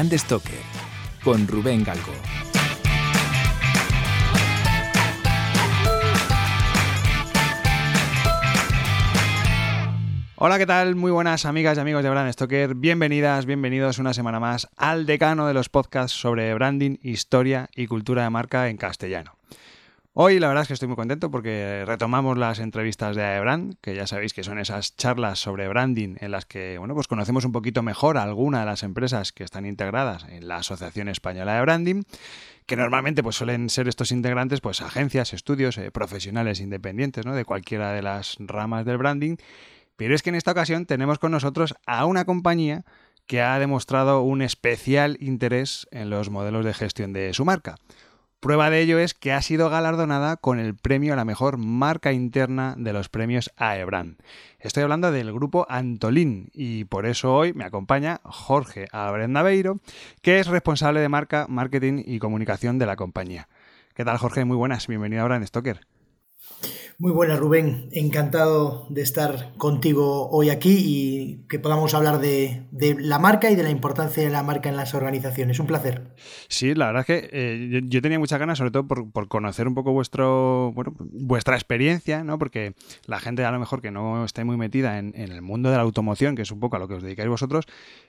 Brand Stoker con Rubén Galgo. Hola, ¿qué tal? Muy buenas amigas y amigos de Brand Stoker. Bienvenidas, bienvenidos una semana más al decano de los podcasts sobre branding, historia y cultura de marca en castellano. Hoy la verdad es que estoy muy contento porque retomamos las entrevistas de AEBRAND, que ya sabéis que son esas charlas sobre branding en las que bueno, pues conocemos un poquito mejor a alguna de las empresas que están integradas en la Asociación Española de Branding, que normalmente pues suelen ser estos integrantes pues agencias, estudios, eh, profesionales independientes ¿no? de cualquiera de las ramas del branding pero es que en esta ocasión tenemos con nosotros a una compañía que ha demostrado un especial interés en los modelos de gestión de su marca. Prueba de ello es que ha sido galardonada con el premio a la mejor marca interna de los premios AEBRAN. Estoy hablando del grupo Antolín y por eso hoy me acompaña Jorge Abrendaveiro, que es responsable de marca, marketing y comunicación de la compañía. ¿Qué tal Jorge? Muy buenas, bienvenido a Brand Stoker. Muy buenas, Rubén. Encantado de estar contigo hoy aquí y que podamos hablar de, la marca y de la importancia de la marca en las organizaciones. Un placer. Sí, la verdad es que eh, yo, tenía muchas ganas, sobre todo por, conocer un poco vuestro, bueno, vuestra experiencia, ¿no? Porque la gente a lo mejor que no esté muy metida en, el mundo de la automoción, que es un poco a lo que os dedicáis vosotros,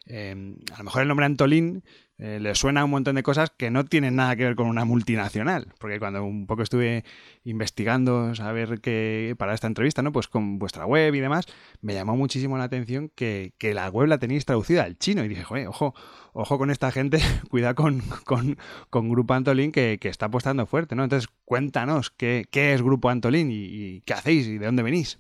eh, a lo mejor el nombre Antolín eh, le suena un montón de cosas que no tienen nada que ver con una multinacional. Porque cuando un poco estuve investigando, saber que para esta entrevista, ¿no? Pues con vuestra web y demás, me llamó muchísimo la atención que, la web la tenéis traducida al chino. Y dije, joder, ojo, ojo con esta gente, cuidado con, con, Grupo Antolín que, está apostando fuerte, ¿no? Entonces, cuéntanos qué, es Grupo Antolín y qué hacéis y de dónde venís.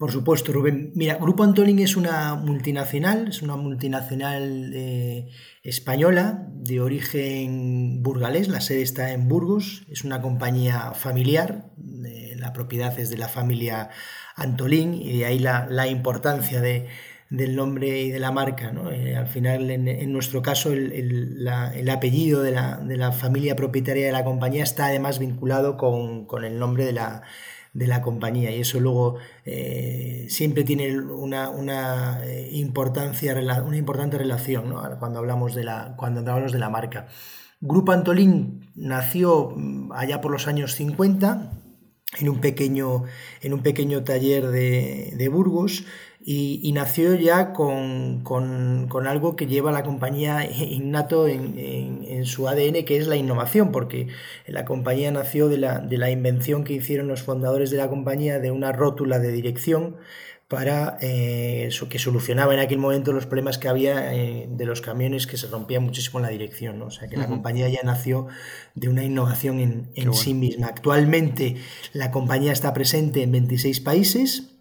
Por supuesto, Rubén. Mira, Grupo Antolín es una multinacional, es una multinacional eh, española de origen burgalés, la sede está en Burgos, es una compañía familiar, la propiedad es de la familia Antolín y de ahí la, importancia del nombre y de la marca. Eh, al final, en, nuestro caso, el, apellido de la, familia propietaria de la compañía está además vinculado con el nombre de la de la compañía y eso luego eh, siempre tiene una, una, eh, importancia, una importante relación cuando, hablamos de la, cuando hablamos de la marca. Grupo Antolín nació mm, allá por los años 50 en un pequeño, en un pequeño taller de, de Burgos y, nació ya con, algo que lleva la compañía innato en, su ADN, que es la innovación, porque la compañía nació de la, de la, invención que hicieron los fundadores de la compañía de una rótula de dirección para eh, que solucionaba en aquel momento los problemas que había eh, de los camiones que se rompían muchísimo en la dirección. O sea que la compañía ya nació de una innovación en, sí misma. Actualmente la compañía está presente en 26 países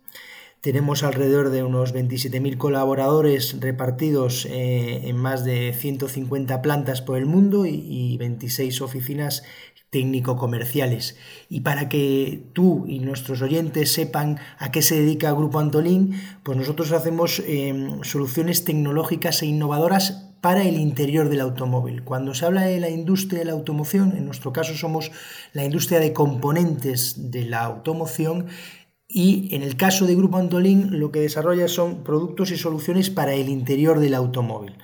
tenemos alrededor de unos 27.000 colaboradores repartidos eh, en más de 150 plantas por el mundo y, 26 oficinas técnico-comerciales. Y para que tú y nuestros oyentes sepan a qué se dedica Grupo Antolín, pues nosotros hacemos em, soluciones tecnológicas e innovadoras para el interior del automóvil. Cuando se habla de la industria de la automoción, en nuestro caso somos la industria de componentes de la automoción, y en el caso de Grupo Antolín lo que desarrolla son productos y soluciones para el interior del automóvil,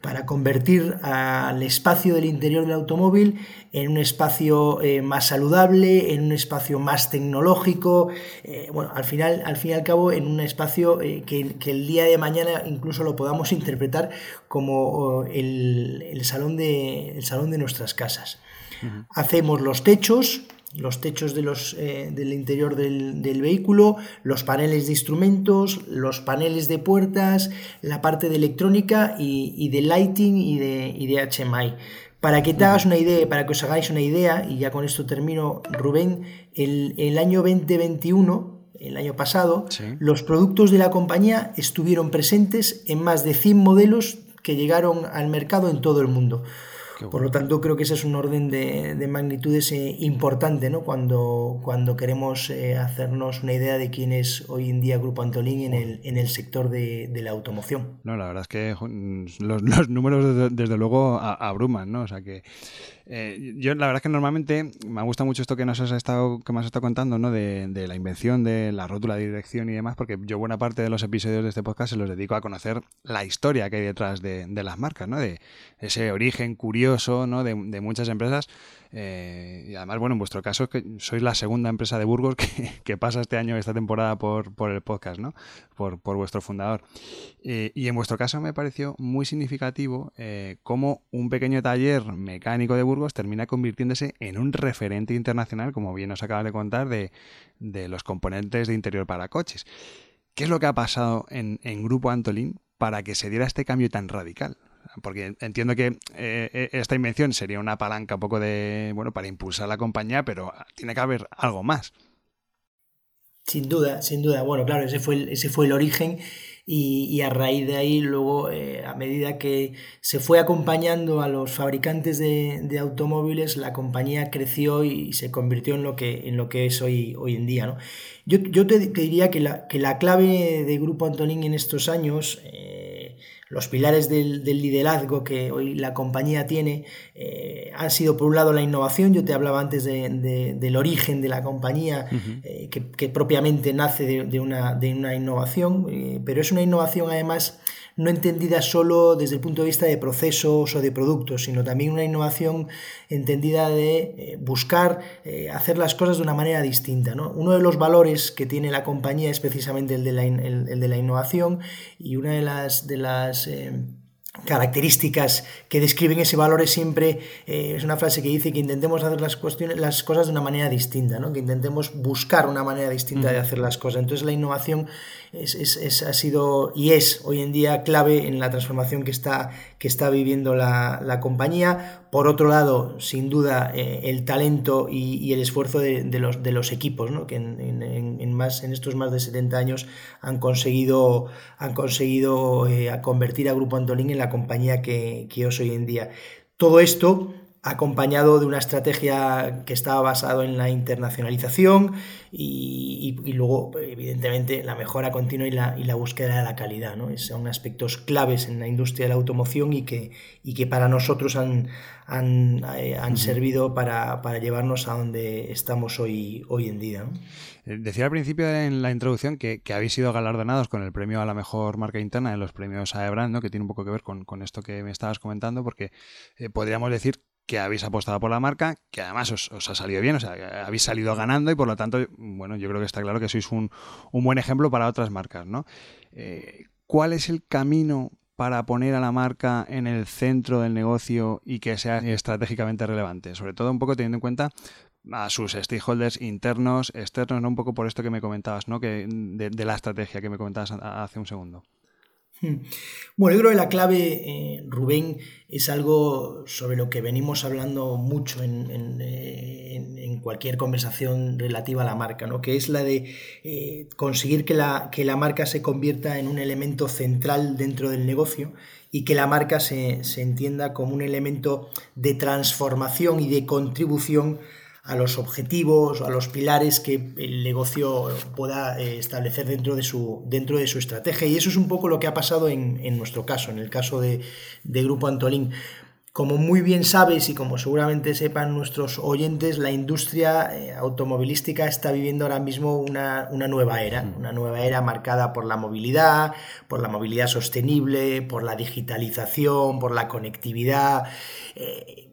para convertir al espacio del interior del automóvil en un espacio eh, más saludable, en un espacio más tecnológico, eh, bueno, al final, al fin y al cabo, en un espacio eh, que, el día de mañana incluso lo podamos interpretar como oh, el, salón, de, el salón de nuestras casas. Hacemos los techos, los techos de los, eh, del interior del, vehículo, los paneles de instrumentos, los paneles de puertas, la parte de electrónica y, de lighting y de, y de, HMI. Para que te hagas una idea, para que os hagáis una idea, y ya con esto termino, Rubén, el, el año 2021, el año pasado, los productos de la compañía estuvieron presentes en más de 100 modelos que llegaron al mercado en todo el mundo. Por lo tanto, creo que ese es un orden de, magnitudes eh, importante ¿no? cuando, cuando queremos eh, hacernos una idea de quién es hoy en día Grupo Antolín en el, en el sector de, la automoción. No, la verdad es que los, números desde, luego abruman, ¿no? O sea que Eh, yo la verdad es que normalmente me gusta mucho esto que nos has estado, que me has estado contando, ¿no? De, la invención de la rótula de dirección y demás, porque yo buena parte de los episodios de este podcast se los dedico a conocer la historia que hay detrás de, las marcas, ¿no? De ese origen curioso, ¿no? De, muchas empresas. Eh, y además, bueno, en vuestro caso es que sois la segunda empresa de Burgos que, pasa este año, esta temporada por, el podcast, ¿no? Por, vuestro fundador. Eh, y en vuestro caso me pareció muy significativo cómo un pequeño taller mecánico de Burgos termina convirtiéndose en un referente internacional, como bien nos acabas de contar, de, los componentes de interior para coches. ¿Qué es lo que ha pasado en, Grupo Antolín para que se diera este cambio tan radical? Porque entiendo que eh, eh, esta invención sería una palanca un poco de, bueno, para impulsar la compañía, pero tiene que haber algo más. Sin duda, sin duda. Bueno, claro, ese fue ese fue el origen y, a raíz de ahí luego eh, a medida que se fue acompañando a los fabricantes de, automóviles la compañía creció y se convirtió en lo que, en lo que es hoy, hoy en día. ¿no? Yo, yo te, diría que la, que la clave de Grupo Antonín en estos años eh, los pilares del, liderazgo que hoy la compañía tiene eh, han sido, por un lado, la innovación. Yo te hablaba antes del origen de la compañía, eh, que, propiamente nace de, una, de una, innovación, eh, pero es una innovación además no entendida solo desde el punto de vista de procesos o de productos, sino también una innovación entendida de eh, buscar eh, hacer las cosas de una manera distinta. Uno de los valores que tiene la compañía es precisamente el de la, de la innovación y una de las, de las eh, características que describen ese valor es siempre, es una frase que dice que intentemos hacer las, cuestiones, las cosas de una manera distinta, ¿no? que intentemos buscar una manera distinta de hacer las cosas. Entonces la innovación es, ha sido y es hoy en día clave en la transformación que está, que está viviendo la, compañía. Por otro lado, sin duda, eh, el talento y, el esfuerzo de, los, de los equipos, que en, más, en estos más de 70 años han conseguido, han conseguido eh, convertir a Grupo Antolín en la compañía que, que es hoy en día. Todo esto acompañado de una estrategia que estaba basado en la internacionalización y, luego, evidentemente, la mejora continua y la, y la búsqueda de la calidad. ¿no? Son aspectos claves en la industria de la automoción y que, y que para nosotros han, han, eh, servido para, llevarnos a donde estamos hoy, hoy en día. Eh, decía al principio en la introducción que, habéis sido galardonados con el premio a la mejor marca interna en los premios AEBRAND, ¿no? que tiene un poco que ver con, esto que me estabas comentando, porque eh, podríamos decir que habéis apostado por la marca, que además os, ha salido bien, o sea, habéis salido ganando y por lo tanto, bueno, yo creo que está claro que sois un, buen ejemplo para otras marcas, ¿no? Eh, ¿Cuál es el camino para poner a la marca en el centro del negocio y que sea estratégicamente relevante? Sobre todo un poco teniendo en cuenta a sus stakeholders internos, externos, ¿no? Un poco por esto que me comentabas, ¿no? Que de la estrategia que me comentabas hace un segundo. Hmm. Bueno, yo creo que la clave, eh, Rubén, es algo sobre lo que venimos hablando mucho en, cualquier conversación relativa a la marca, ¿no? que es la de eh, conseguir que la, que la, marca se convierta en un elemento central dentro del negocio y que la marca se, se entienda como un elemento de transformación y de contribución a los objetivos, a los pilares que el negocio pueda eh, establecer dentro de, su, dentro de su estrategia. Y eso es un poco lo que ha pasado en, nuestro caso, en el caso de, Grupo Antolín. Como muy bien sabes y como seguramente sepan nuestros oyentes, la industria eh, automovilística está viviendo ahora mismo una, nueva era, mm. una nueva era marcada por la movilidad, por la movilidad sostenible, por la digitalización, por la conectividad. Eh,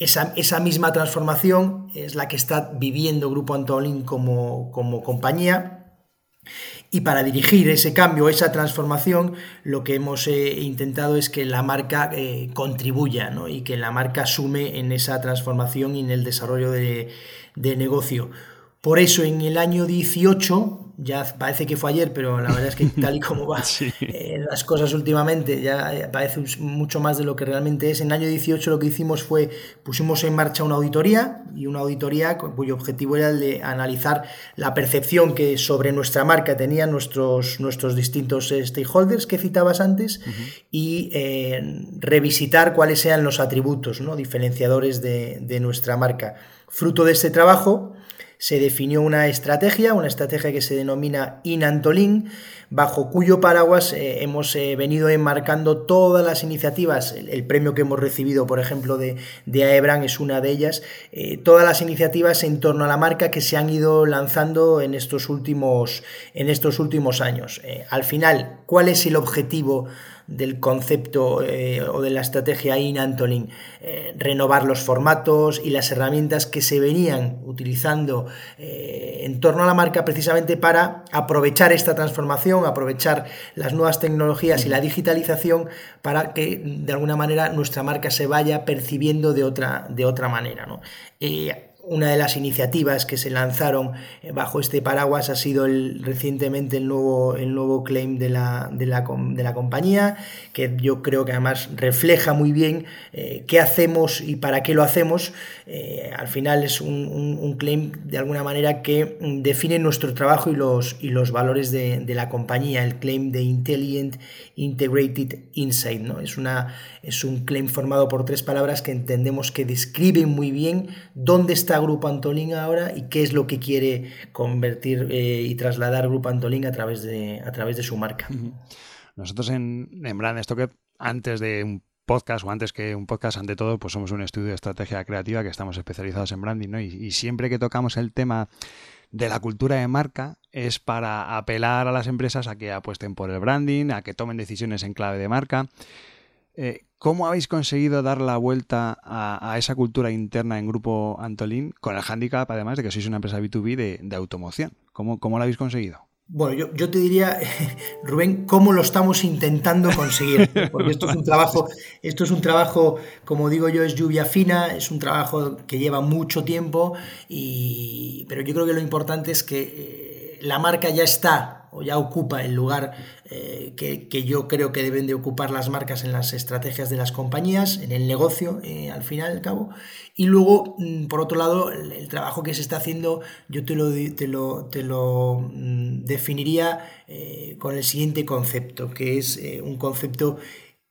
esa, misma transformación es la que está viviendo Grupo Antolín como, como compañía. Y para dirigir ese cambio, esa transformación, lo que hemos eh, intentado es que la marca eh, contribuya y que la marca sume en esa transformación y en el desarrollo de, de negocio. Por eso en el año 18 ya parece que fue ayer, pero la verdad es que tal y como van eh, las cosas últimamente, ya eh, parece mucho más de lo que realmente es. En el año 18 lo que hicimos fue, pusimos en marcha una auditoría, y una auditoría cuyo objetivo era el de analizar la percepción que sobre nuestra marca tenían nuestros, nuestros distintos eh, stakeholders que citabas antes, y revisitar cuáles sean los atributos ¿no? diferenciadores de, de nuestra marca. Fruto de este trabajo, se definió una estrategia, una estrategia que se denomina Inantolin, bajo cuyo paraguas eh, hemos eh, venido enmarcando todas las iniciativas. El, premio que hemos recibido, por ejemplo, de, de AEBRAN es una de ellas. Eh, todas las iniciativas en torno a la marca que se han ido lanzando en estos últimos, en estos últimos años. al final, ¿cuál es el objetivo? Del concepto eh, o de la estrategia in Antolin, eh, renovar los formatos y las herramientas que se venían utilizando eh, en torno a la marca precisamente para aprovechar esta transformación, aprovechar las nuevas tecnologías y la digitalización para que de alguna manera nuestra marca se vaya percibiendo de otra, de otra manera. ¿no? Una de las iniciativas que se lanzaron eh, bajo este paraguas ha sido recientemente el nuevo, el nuevo claim de la, de, la, de la compañía, que yo creo que además refleja muy bien eh, qué hacemos y para qué lo hacemos. Eh, al final es un, un, claim de alguna manera que mm, define nuestro trabajo y los, y los valores de, de la compañía, el claim de Intelligent Integrated Insight. ¿no? Es, una, es un claim formado por tres palabras que entendemos que describen muy bien dónde está Grupo Antolín ahora y qué es lo que quiere convertir eh, y trasladar Grupo Antolín a través de, a través de su marca. Nosotros en, Brand Stoker, antes de un podcast o antes que un podcast, ante todo, pues somos un estudio de estrategia creativa que estamos especializados en branding, ¿no? y, siempre que tocamos el tema de la cultura de marca es para apelar a las empresas a que apuesten por el branding, a que tomen decisiones en clave de marca. Eh, ¿Cómo habéis conseguido dar la vuelta a, esa cultura interna en Grupo Antolín con el handicap, además de que sois una empresa B2B de, automoción? ¿Cómo, ¿Cómo, lo habéis conseguido? Bueno, yo, te diría, Rubén, cómo lo estamos intentando conseguir, porque esto es un trabajo, esto es un trabajo, como digo yo, es lluvia fina, es un trabajo que lleva mucho tiempo, pero yo creo que lo importante es que eh, la marca ya está o ya ocupa el lugar eh, que, yo creo que deben de ocupar las marcas en las estrategias de las compañías, en el negocio, eh, al final al cabo. Y luego, mm, por otro lado, el, trabajo que se está haciendo, yo te lo, te lo, te lo mm, definiría eh, con el siguiente concepto, que es un concepto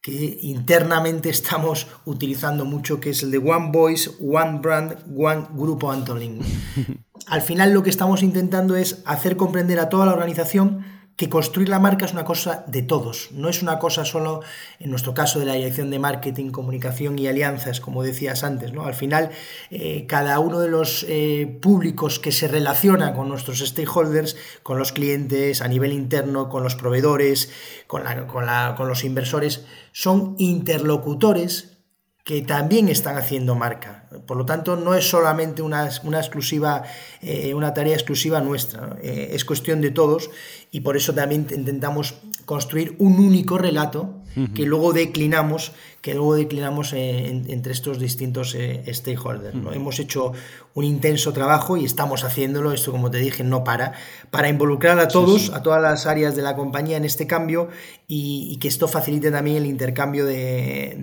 que internamente estamos utilizando mucho, que es el de One Voice, One Brand, One Grupo Antolin. Al final lo que estamos intentando es hacer comprender a toda la organización que construir la marca es una cosa de todos, no es una cosa solo, en nuestro caso, de la dirección de marketing, comunicación y alianzas, como decías antes. ¿no? Al final, eh, cada uno de los eh, públicos que se relaciona con nuestros stakeholders, con los clientes, a nivel interno, con los proveedores, con, con los inversores, son interlocutores que también están haciendo marca. Por lo tanto, no es solamente una, una exclusiva, eh, una tarea exclusiva nuestra, eh, es cuestión de todos y por eso también intentamos construir un único relato que luego declinamos, que luego declinamos eh, entre estos distintos stakeholders. Hemos hecho un intenso trabajo y estamos haciéndolo, esto como te dije, no para, para involucrar a todos, a todas las áreas de la compañía en este cambio y, que esto facilite también el intercambio de,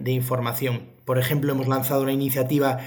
de información. Por ejemplo, hemos lanzado una iniciativa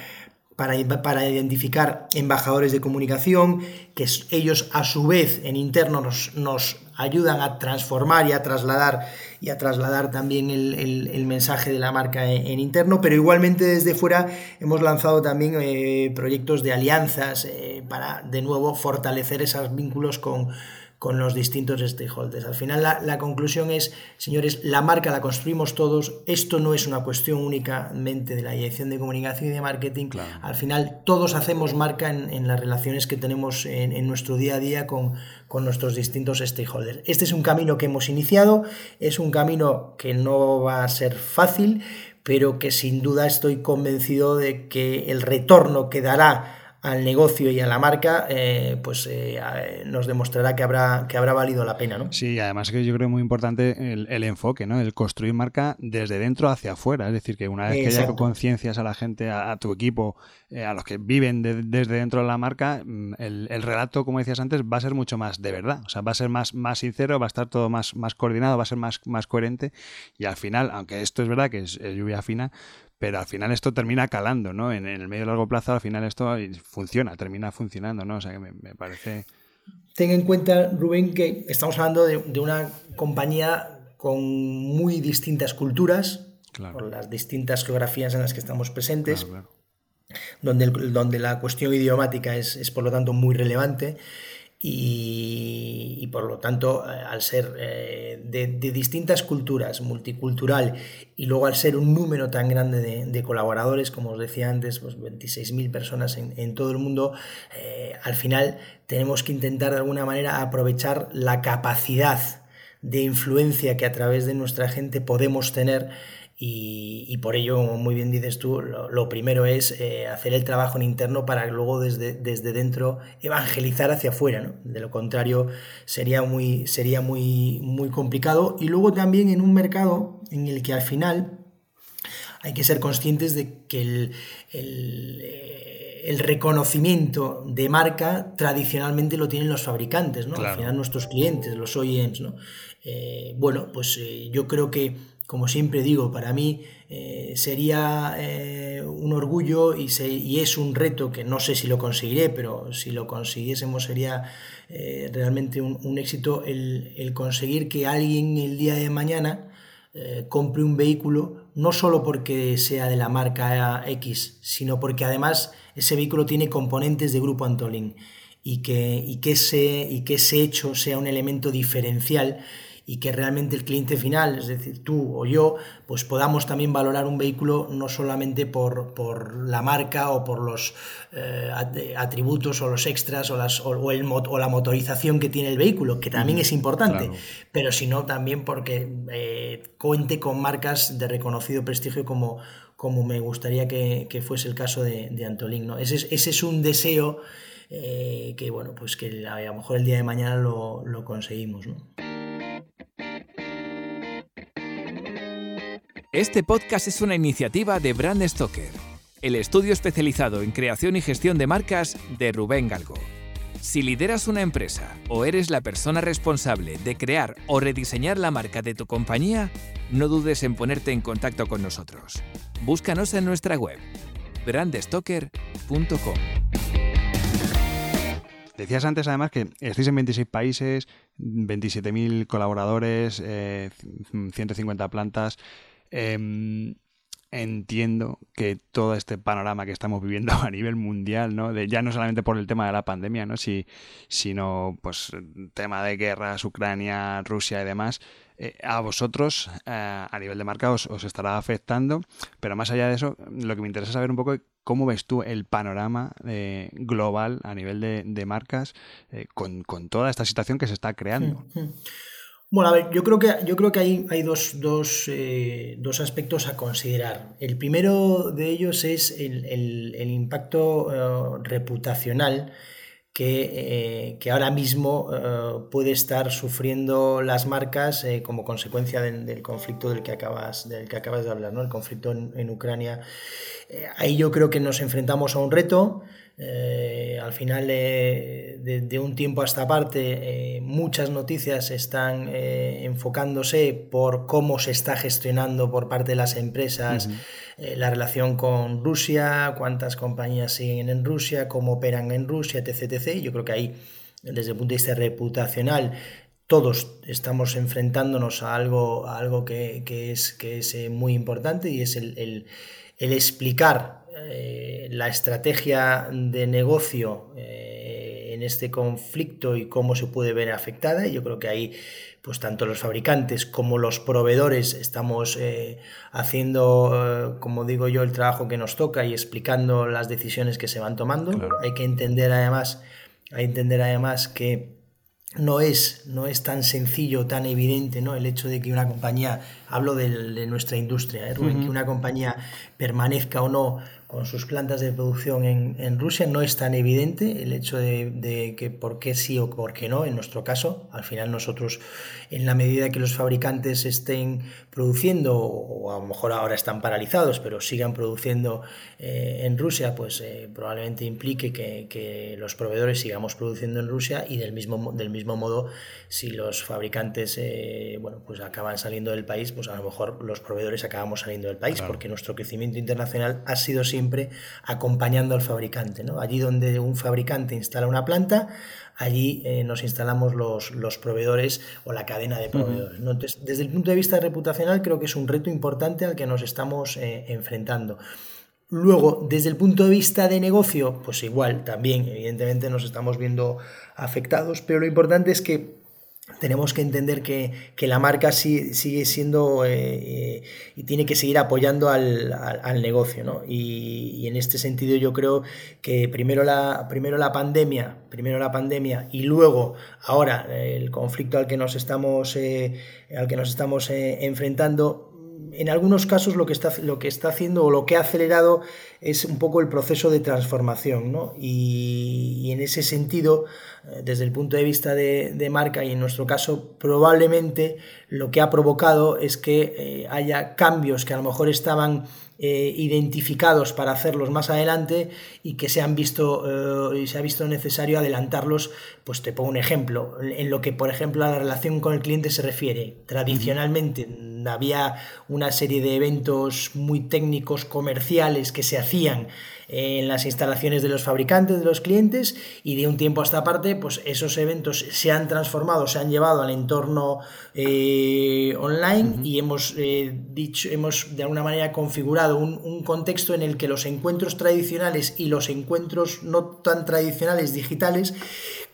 para, para, identificar embajadores de comunicación, que ellos a su vez en interno nos, nos ayudan a transformar y a trasladar y a trasladar también el, mensaje de la marca en, interno, pero igualmente desde fuera hemos lanzado también eh, proyectos de alianzas eh, para de nuevo fortalecer esos vínculos con, con los distintos stakeholders. Al final la, conclusión es, señores, la marca la construimos todos, esto no es una cuestión únicamente de la dirección de comunicación y de marketing, al final todos hacemos marca en, las relaciones que tenemos en, nuestro día a día con, con nuestros distintos stakeholders. Este es un camino que hemos iniciado, es un camino que no va a ser fácil, pero que sin duda estoy convencido de que el retorno que dará al negocio y a la marca, eh, pues eh, nos demostrará que habrá, que habrá valido la pena. ¿no? Sí, además que yo creo muy importante el, enfoque, ¿no? el construir marca desde dentro hacia afuera. Es decir, que una vez que haya conciencias a la gente, a, tu equipo, eh, a los que viven desde dentro de la marca, mm, el, relato, como decías antes, va a ser mucho más de verdad. O sea, va a ser más, más sincero, va a estar todo más, más coordinado, va a ser más, más coherente. Y al final, aunque esto es verdad que es lluvia fina, pero al final esto termina calando, ¿no? En, el medio y largo plazo, al final esto funciona, termina funcionando, ¿no? O sea que me, parece... Ten en cuenta, Rubén, que estamos hablando de, una compañía con muy distintas culturas, por las distintas geografías en las que estamos presentes. donde, donde la cuestión idiomática es, es, por lo tanto muy relevante y, por lo tanto, eh, al ser eh, de, distintas culturas, multicultural, y luego al ser un número tan grande de, colaboradores, como os decía antes, pues 26.000 personas en, todo el mundo, eh, al final tenemos que intentar de alguna manera aprovechar la capacidad de influencia que a través de nuestra gente podemos tener y, por ello, como muy bien dices tú, lo, primero es eh, hacer el trabajo en interno para luego desde, desde dentro evangelizar hacia afuera. ¿no? De lo contrario, sería, muy, sería muy, muy complicado. Y luego también en un mercado en el que al final hay que ser conscientes de que el, el, eh, reconocimiento de marca tradicionalmente lo tienen los fabricantes, ¿no? Al final nuestros clientes, los OEMs, ¿no? Eh, bueno, pues yo creo que como siempre digo, para mí eh, sería eh, un orgullo y, es un reto que no sé si lo conseguiré, pero si lo consiguiésemos sería eh, realmente un, éxito el, conseguir que alguien el día de mañana compre un vehículo, no solo porque sea de la marca X, sino porque además ese vehículo tiene componentes de Grupo Antolín y que, ese hecho sea un elemento diferencial y que realmente el cliente final, es decir, tú o yo, pues podamos también valorar un vehículo no solamente por, por la marca o por los eh, atributos o los extras o, las, o, el, o, la motorización que tiene el vehículo, que también es importante, pero sino también porque eh, cuente con marcas de reconocido prestigio como, como me gustaría que, fuese el caso de, de Antolín. ¿no? Ese, ese es un deseo eh, que, bueno, pues que a lo mejor el día de mañana lo, lo conseguimos. ¿no? Este podcast es una iniciativa de Brand Stoker, el estudio especializado en creación y gestión de marcas de Rubén Galgo. Si lideras una empresa o eres la persona responsable de crear o rediseñar la marca de tu compañía, no dudes en ponerte en contacto con nosotros. Búscanos en nuestra web brandstoker.com. Decías antes además que estáis en 26 países, 27.000 colaboradores, 150 eh, plantas. Em, entiendo que todo este panorama que estamos viviendo a nivel mundial, ¿no? Ya no solamente por el tema de la pandemia, ¿no? Si, sino pues tema de guerras, Ucrania, Rusia y demás, eh, a vosotros eh, a nivel de marca os, estará afectando, pero más allá de eso, lo que me interesa saber un poco es cómo ves tú el panorama eh, global a nivel de, marcas con, con, toda esta situación que se está creando. Mm. Bueno, a ver, yo creo que, yo creo que hay, hay dos, dos, eh, dos, aspectos a considerar. El primero de ellos es el, el, impacto eh, reputacional que, eh, que, ahora mismo puede estar sufriendo las marcas como consecuencia del, conflicto del que, acabas, del que acabas de hablar, ¿no? el conflicto en, en Ucrania. ahí yo creo que nos enfrentamos a un reto. Eh, al final de, un tiempo a esta parte, eh, muchas noticias están eh, enfocándose por cómo se está gestionando por parte de las empresas la relación con Rusia, cuántas compañías siguen en Rusia, cómo operan en Rusia, etc. etc. Yo creo que ahí, desde el punto de vista reputacional, todos estamos enfrentándonos a algo, algo que, es, que es muy importante y es el, el explicar eh, la estrategia de negocio eh, en este conflicto y cómo se puede ver afectada. Yo creo que ahí, pues tanto los fabricantes como los proveedores estamos eh, haciendo, como digo yo, el trabajo que nos toca y explicando las decisiones que se van tomando. Hay que entender además, hay que entender además que no es, no es tan sencillo, tan evidente, ¿no? El hecho de que una compañía, hablo de, nuestra industria, que una compañía permanezca o no con sus plantas de producción en, Rusia no es tan evidente el hecho de, que por qué sí o por qué no, en nuestro caso, al final nosotros, en la medida que los fabricantes estén produciendo, o a lo mejor ahora están paralizados, pero sigan produciendo eh, en Rusia, pues eh, probablemente implique que, los proveedores sigamos produciendo en Rusia y del mismo, del mismo modo, si los fabricantes eh, bueno, pues acaban saliendo del país, pues a lo mejor los proveedores acabamos saliendo del país, porque nuestro crecimiento internacional ha sido siempre siempre acompañando al fabricante. ¿no? Allí donde un fabricante instala una planta, allí eh, nos instalamos los, los, proveedores o la cadena de proveedores. desde el punto de vista reputacional, creo que es un reto importante al que nos estamos eh, enfrentando. Luego, desde el punto de vista de negocio, pues igual, también, evidentemente nos estamos viendo afectados, pero lo importante es que tenemos que entender que, la marca sigue siendo eh, eh, y tiene que seguir apoyando al, negocio. ¿no? Y, en este sentido yo creo que primero la, primero la pandemia, primero la pandemia y luego ahora el conflicto al que nos estamos, eh, al que nos estamos enfrentando en algunos casos lo que, está, lo que está haciendo o lo que ha acelerado es un poco el proceso de transformación, ¿no? Y, en ese sentido, eh, desde el punto de vista de, marca y en nuestro caso, probablemente lo que ha provocado es que eh, haya cambios que a lo mejor estaban eh, identificados para hacerlos más adelante y que se han visto y se ha visto necesario adelantarlos, pues te pongo un ejemplo, en lo que por ejemplo a la relación con el cliente se refiere. Tradicionalmente había una serie de eventos muy técnicos, comerciales que se hacían en las instalaciones de los fabricantes, de los clientes, y de un tiempo a esta parte, pues esos eventos se han transformado, se han llevado al entorno eh, online y hemos eh, dicho, hemos de alguna manera configurado un, un, contexto en el que los encuentros tradicionales y los encuentros no tan tradicionales digitales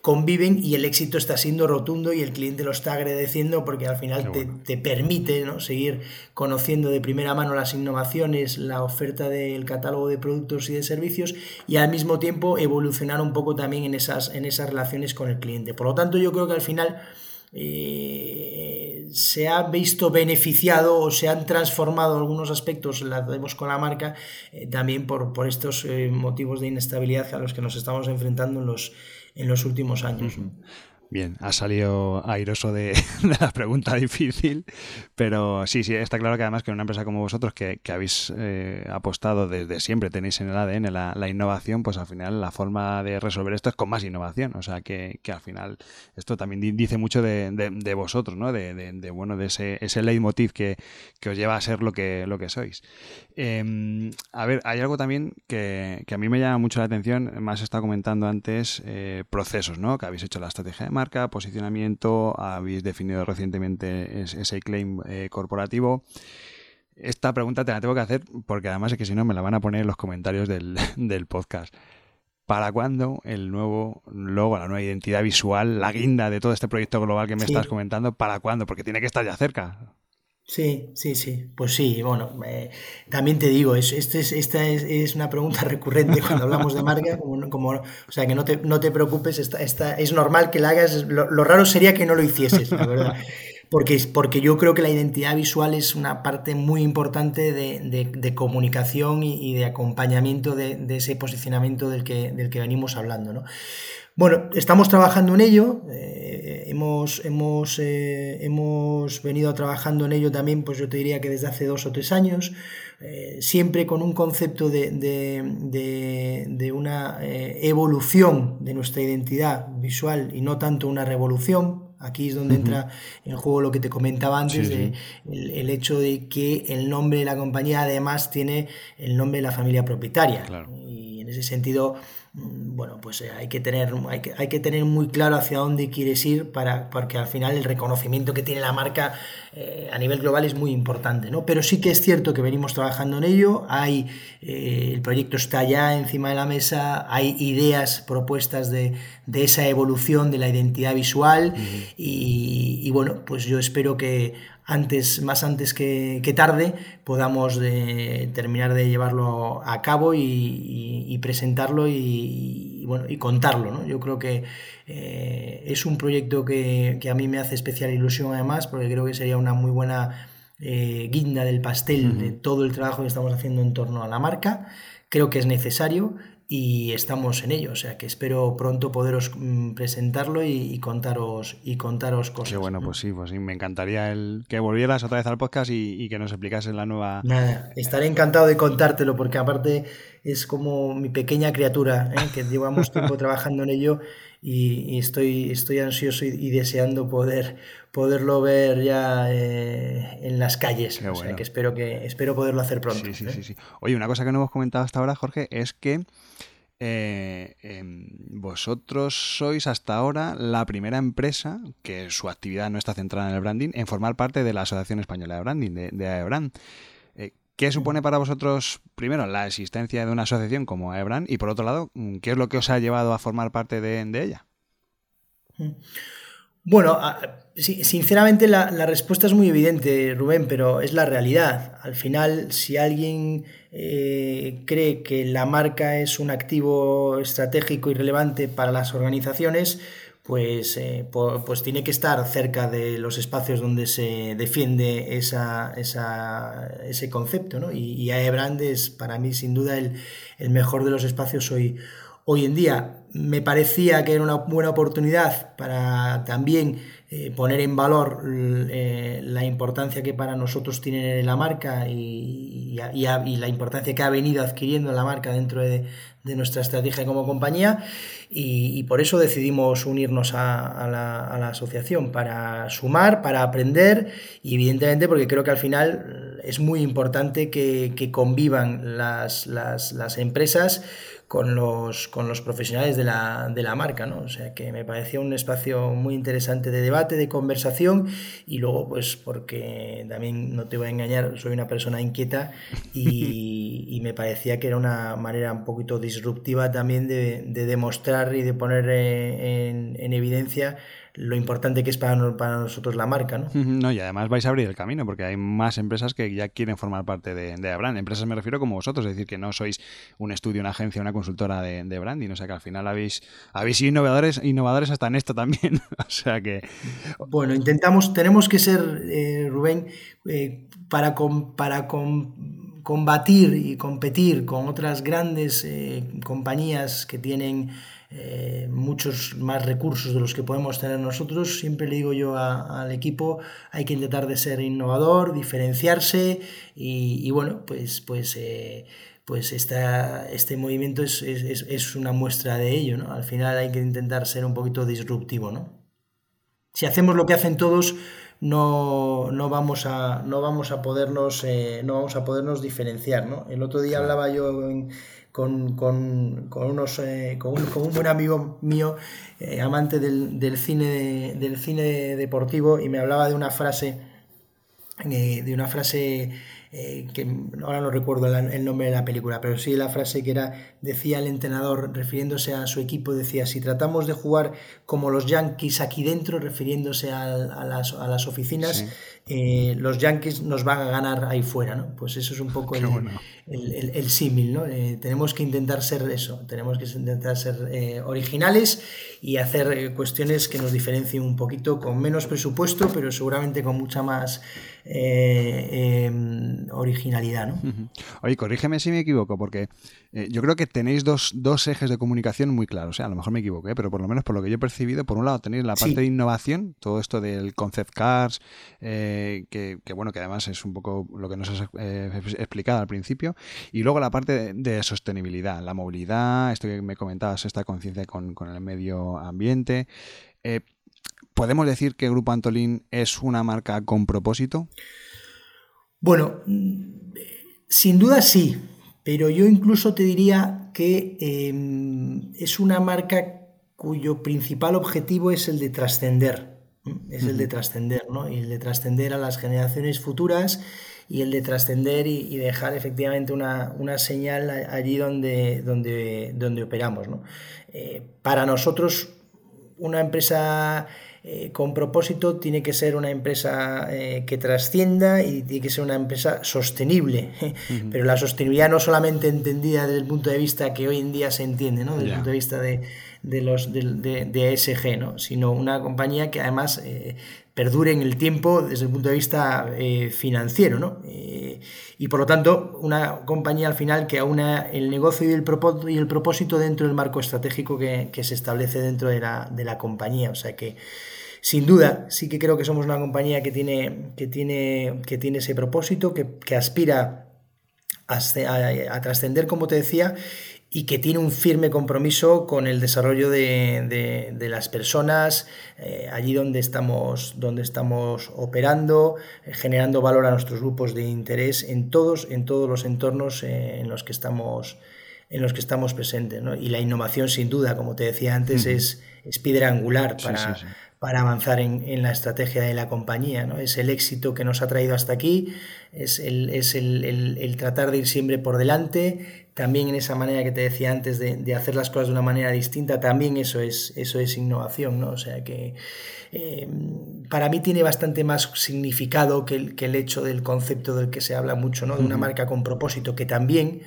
conviven y el éxito está siendo rotundo y el cliente lo está agradeciendo porque al final te, permite ¿no? seguir conociendo de primera mano las innovaciones, la oferta del catálogo de productos y de servicios y al mismo tiempo evolucionar un poco también en esas, en esas relaciones con el cliente. Por lo tanto, yo creo que al final... Eh, se ha visto beneficiado o se han transformado algunos aspectos, la vemos con la marca, eh, también por, por estos eh, motivos de inestabilidad a los que nos estamos enfrentando en los, en los últimos años. Bien, ha salido airoso de, la pregunta difícil, pero sí, sí, está claro que además que en una empresa como vosotros que, habéis eh, apostado desde siempre, tenéis en el ADN la, innovación, pues al final la forma de resolver esto es con más innovación. O sea que, al final esto también dice mucho de, vosotros, ¿no? De, bueno, de ese, ese leitmotiv que, os lleva a ser lo que, lo que sois. Em, a ver, hay algo también que, a mí me llama mucho la atención, más está comentando antes, eh, procesos, ¿no? Que habéis hecho la estrategia de marca, posicionamiento, habéis definido recientemente ese claim eh, corporativo. Esta pregunta te la tengo que hacer porque además es que si no me la van a poner en los comentarios del, podcast. ¿Para cuándo el nuevo logo, la nueva identidad visual, la guinda de todo este proyecto global que me estás comentando? ¿Para cuándo? Porque tiene que estar ya cerca. Sí, sí, sí. Pues sí, bueno, también te digo, es, este es, esta es, una pregunta recurrente cuando hablamos de marca, como, o sea, que no te, no te preocupes, esta, esta, es normal que la hagas, lo, raro sería que no lo hicieses, la verdad. Porque, porque yo creo que la identidad visual es una parte muy importante de, comunicación y, de acompañamiento de, ese posicionamiento del que, del que venimos hablando, ¿no? Bueno, estamos trabajando en ello, eh, hemos, hemos, eh, hemos venido trabajando en ello también, pues yo te diría que desde hace dos o tres años, eh, siempre con un concepto de, de, una evolución de nuestra identidad visual y no tanto una revolución. Aquí es donde entra en juego lo que te comentaba antes, El, el, hecho de que el nombre de la compañía además tiene el nombre de la familia propietaria. Y en ese sentido bueno, pues eh, hay que, tener, hay que, hay que tener muy claro hacia dónde quieres ir para, porque al final el reconocimiento que tiene la marca eh, a nivel global es muy importante, ¿no? Pero sí que es cierto que venimos trabajando en ello, hay, eh, el proyecto está ya encima de la mesa, hay ideas, propuestas de, esa evolución de la identidad visual y, bueno, pues yo espero que antes, más antes que, tarde, podamos terminar de llevarlo a cabo y, presentarlo y, bueno, y contarlo. ¿no? Yo creo que eh, es un proyecto que, a mí me hace especial ilusión además, porque creo que sería una muy buena eh, guinda del pastel de todo el trabajo que estamos haciendo en torno a la marca. Creo que es necesario y estamos en ello. O sea que espero pronto poderos mm, presentarlo y, contaros y contaros cosas. Sí, bueno, pues sí, pues sí, me encantaría el que volvieras otra vez al podcast y, que nos explicases la nueva. Nada, estaré encantado de contártelo porque aparte es como mi pequeña criatura, ¿eh? que llevamos tiempo trabajando en ello y, estoy, estoy ansioso y, deseando poder poderlo ver ya eh, en las calles. O sea que espero que espero poderlo hacer pronto. Sí, sí, sí, sí. Oye, una cosa que no hemos comentado hasta ahora, Jorge, es que eh, em, vosotros sois hasta ahora la primera empresa que su actividad no está centrada en el branding en formar parte de la Asociación Española de Branding, de, de AEBRAND. Eh, ¿Qué supone para vosotros, primero, la existencia de una asociación como Ebran y por otro lado, qué es lo que os ha llevado a formar parte de, ella? Bueno, sinceramente la, respuesta es muy evidente, Rubén, pero es la realidad. Al final, si alguien eh, cree que la marca es un activo estratégico y relevante para las organizaciones, pues, eh, pues tiene que estar cerca de los espacios donde se defiende esa, ese concepto. ¿no? Y, y AEBRAND es para mí sin duda el, mejor de los espacios hoy, hoy en día. Me parecía que era una buena oportunidad para también eh, poner en valor eh, la importancia que para nosotros tiene la marca y, la importancia que ha venido adquiriendo la marca dentro de, nuestra estrategia como compañía. Y, por eso decidimos unirnos a, la, asociación para sumar, para aprender y evidentemente porque creo que al final es muy importante que, convivan las, las empresas con los, con los profesionales de la, de la marca, ¿no? O sea que me parecía un espacio muy interesante de debate, de conversación y luego pues porque también no te voy a engañar, soy una persona inquieta y, me parecía que era una manera un poquito disruptiva también de, demostrar y de poner eh, en, en evidencia lo importante que es para, para nosotros la marca. ¿no? no, y además vais a abrir el camino porque hay más empresas que ya quieren formar parte de, de Brand. Empresas me refiero como vosotros, es decir, que no sois un estudio, una agencia, una consultora de, de branding. O sea que al final habéis, habéis sido innovadores, innovadores hasta en esto también. o sea que. Bueno, intentamos, tenemos que ser, eh, Rubén, eh, para, para combatir y competir con otras grandes eh, compañías que tienen eh, muchos más recursos de los que podemos tener nosotros. Siempre le digo yo al equipo, hay que intentar de ser innovador, diferenciarse y, bueno, pues, pues, eh, pues esta, este movimiento es, es, es, una muestra de ello. ¿no? Al final hay que intentar ser un poquito disruptivo. ¿no? Si hacemos lo que hacen todos, no, no, vamos a, no vamos a podernos eh, no vamos a podernos diferenciar ¿no? el otro día hablaba yo en, con, con, con unos, eh, con, un, con, un, buen amigo mío, eh, amante del, del, cine, del cine deportivo, y me hablaba de una frase, eh, de una frase eh, que ahora no recuerdo el nombre de la película, pero sí la frase que era, decía el entrenador, refiriéndose a su equipo, decía, si tratamos de jugar como los Yankees aquí dentro, refiriéndose a, las, a las, oficinas, eh, los Yankees nos van a ganar ahí fuera, ¿no? Pues eso es un poco el, el, símil, ¿no? Eh, tenemos que intentar ser eso, tenemos que intentar ser originales y hacer cuestiones que nos diferencien un poquito con menos presupuesto, pero seguramente con mucha más em, originalidad. ¿no? Oye, corrígeme si me equivoco, porque eh, yo creo que tenéis dos, dos, ejes de comunicación muy claros. ¿eh? A lo mejor me equivoqué, pero por lo menos por lo que yo he percibido, por un lado tenéis la parte de innovación, todo esto del concept cars, eh, que, bueno, que además es un poco lo que nos has explicado al principio, y luego la parte de, sostenibilidad, la movilidad, esto que me comentabas, esta conciencia con, con, el medio ambiente. ¿Podemos decir que Grupo Antolín es una marca con propósito? Bueno, sin duda sí, pero yo incluso te diría que em, es una marca cuyo principal objetivo es el de trascender, es el de trascender, ¿no? Y el de trascender a las generaciones futuras y el de trascender y, dejar efectivamente una, señal allí donde, donde, donde operamos, ¿no? Eh, para nosotros, una empresa eh, con propósito tiene que ser una empresa eh, que trascienda y tiene que ser una empresa sostenible. Pero la sostenibilidad no solamente entendida desde el punto de vista que hoy en día se entiende, ¿no? desde el punto de vista de, de los de, de, ESG, ¿no? sino una compañía que además eh, perdure en el tiempo desde el punto de vista financiero. ¿no? y por lo tanto, una compañía al final que aúna el negocio y el, y el propósito dentro del marco estratégico que, que se establece dentro de la, de la compañía. O sea que sin duda, sí que creo que somos una compañía que tiene, que tiene, que tiene ese propósito, que, aspira a, trascender, como te decía, y que tiene un firme compromiso con el desarrollo de, las personas eh, allí donde estamos, donde estamos operando, eh, generando valor a nuestros grupos de interés en todos, en todos los entornos eh, en los que estamos en los que estamos presentes. Y la innovación, sin duda, como te decía antes, es, es piedra angular para, para avanzar en, la estrategia de la compañía. ¿no? Es el éxito que nos ha traído hasta aquí, es, el, es el, tratar de ir siempre por delante, también en esa manera que te decía antes de, hacer las cosas de una manera distinta, también eso es, eso es innovación. ¿no? O sea que eh, para mí tiene bastante más significado que el, que el, hecho del concepto del que se habla mucho, ¿no? de una marca con propósito, que también,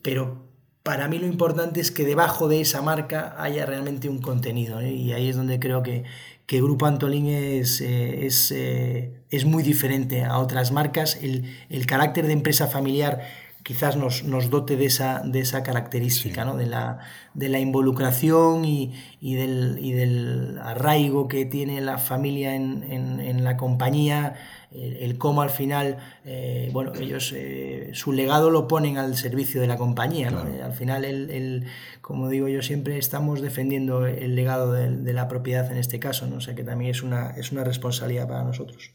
pero para mí lo importante es que debajo de esa marca haya realmente un contenido. ¿eh? Y ahí es donde creo que, que Grupo Antolín es, eh, es, eh, es, muy diferente a otras marcas. El, el carácter de empresa familiar quizás nos, nos, dote de esa, de esa característica, ¿no? de, la, de la involucración y, y, del, y, del, arraigo que tiene la familia en, en, en la compañía el, cómo al final, eh, bueno, ellos eh, su legado lo ponen al servicio de la compañía. Eh, al final, el, como digo yo siempre, estamos defendiendo el legado de, la propiedad en este caso, ¿no? o sea que también es una, es una responsabilidad para nosotros.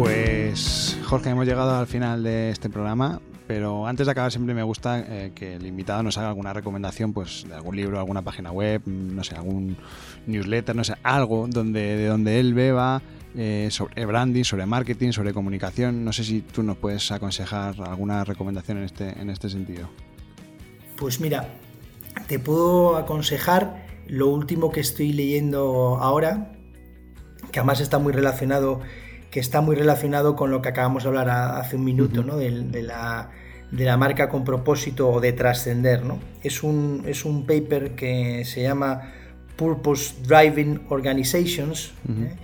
Pues Jorge, hemos llegado al final de este programa pero antes de acabar siempre me gusta eh, que el invitado nos haga alguna recomendación pues de algún libro, alguna página web, mm, no sé, algún newsletter, no sé, algo donde, de donde él beba eh, sobre branding, sobre marketing, sobre comunicación. No sé si tú nos puedes aconsejar alguna recomendación en este, en este sentido. Pues mira, te puedo aconsejar lo último que estoy leyendo ahora, que además está muy relacionado que está muy relacionado con lo que acabamos de hablar hace un minuto, ¿no? de, la, de la marca con propósito o de trascender. ¿no? Es, un, es un paper que se llama Purpose Driving Organizations ¿eh?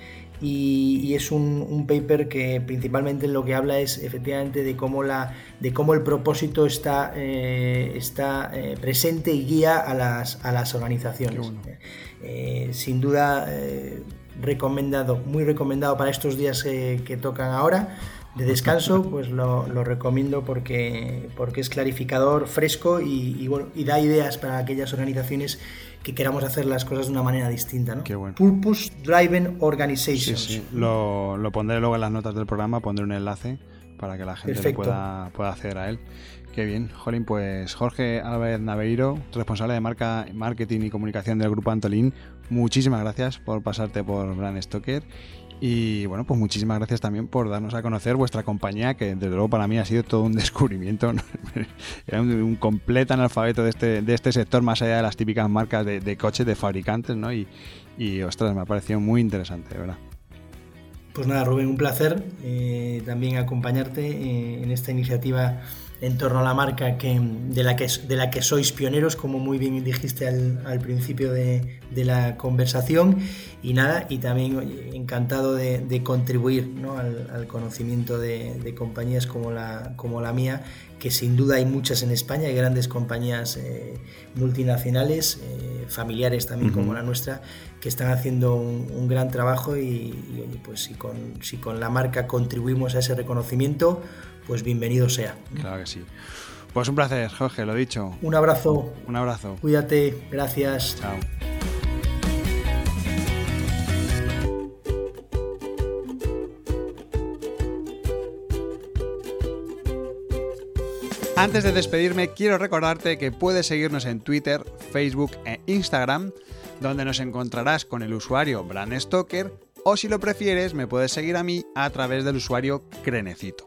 y, es un, paper que principalmente lo que habla es efectivamente de cómo, la, de cómo el propósito está, eh, está eh, presente y guía a las, a las organizaciones. sin duda recomendado, muy recomendado para estos días que tocan ahora de descanso, pues lo, recomiendo porque, porque es clarificador, fresco y, bueno, y da ideas para aquellas organizaciones que queramos hacer las cosas de una manera distinta. ¿no? Purpose Driven Organizations. Lo, lo, pondré luego en las notas del programa, pondré un enlace para que la gente pueda, pueda acceder a él. Qué bien, Jolín, pues Jorge Álvarez Naveiro, responsable de marca, marketing y comunicación del grupo Antolín, muchísimas gracias por pasarte por Brand Stoker y bueno, pues muchísimas gracias también por darnos a conocer vuestra compañía, que desde luego para mí ha sido todo un descubrimiento. Era un, completo analfabeto de este, de este sector, más allá de las típicas marcas de, coches, de fabricantes, ¿no? Y, y, ostras, me ha parecido muy interesante, ¿verdad? Pues nada, Rubén, un placer eh, también acompañarte eh, en esta iniciativa en torno a la marca que, de, la que, de la que sois pioneros, como muy bien dijiste al, principio de, la conversación. Y nada, y también encantado de, contribuir al, conocimiento de, compañías como la, como la mía, que sin duda hay muchas en España, hay grandes compañías eh, multinacionales, eh, familiares también como la nuestra, que están haciendo un, gran trabajo y, pues si con, si con la marca contribuimos a ese reconocimiento, pues bienvenido sea. Claro que sí. Pues un placer, Jorge, lo dicho. Un abrazo. Un abrazo. Cuídate, gracias. Chao. Antes de despedirme, quiero recordarte que puedes seguirnos en Twitter, Facebook e Instagram, donde nos encontrarás con el usuario Brand Stoker, o si lo prefieres, me puedes seguir a mí a través del usuario Crenecito.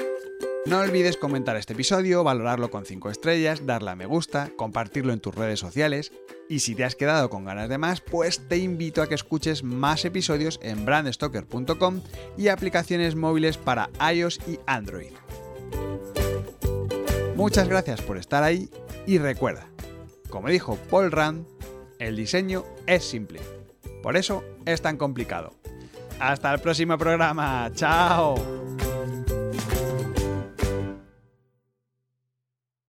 No olvides comentar este episodio, valorarlo con 5 estrellas, darle a me gusta, compartirlo en tus redes sociales y si te has quedado con ganas de más, pues te invito a que escuches más episodios en brandstoker.com y aplicaciones móviles para iOS y Android. Muchas gracias por estar ahí y recuerda, como dijo Paul Rand, el diseño es simple. Por eso es tan complicado. Hasta el próximo programa. ¡Chao!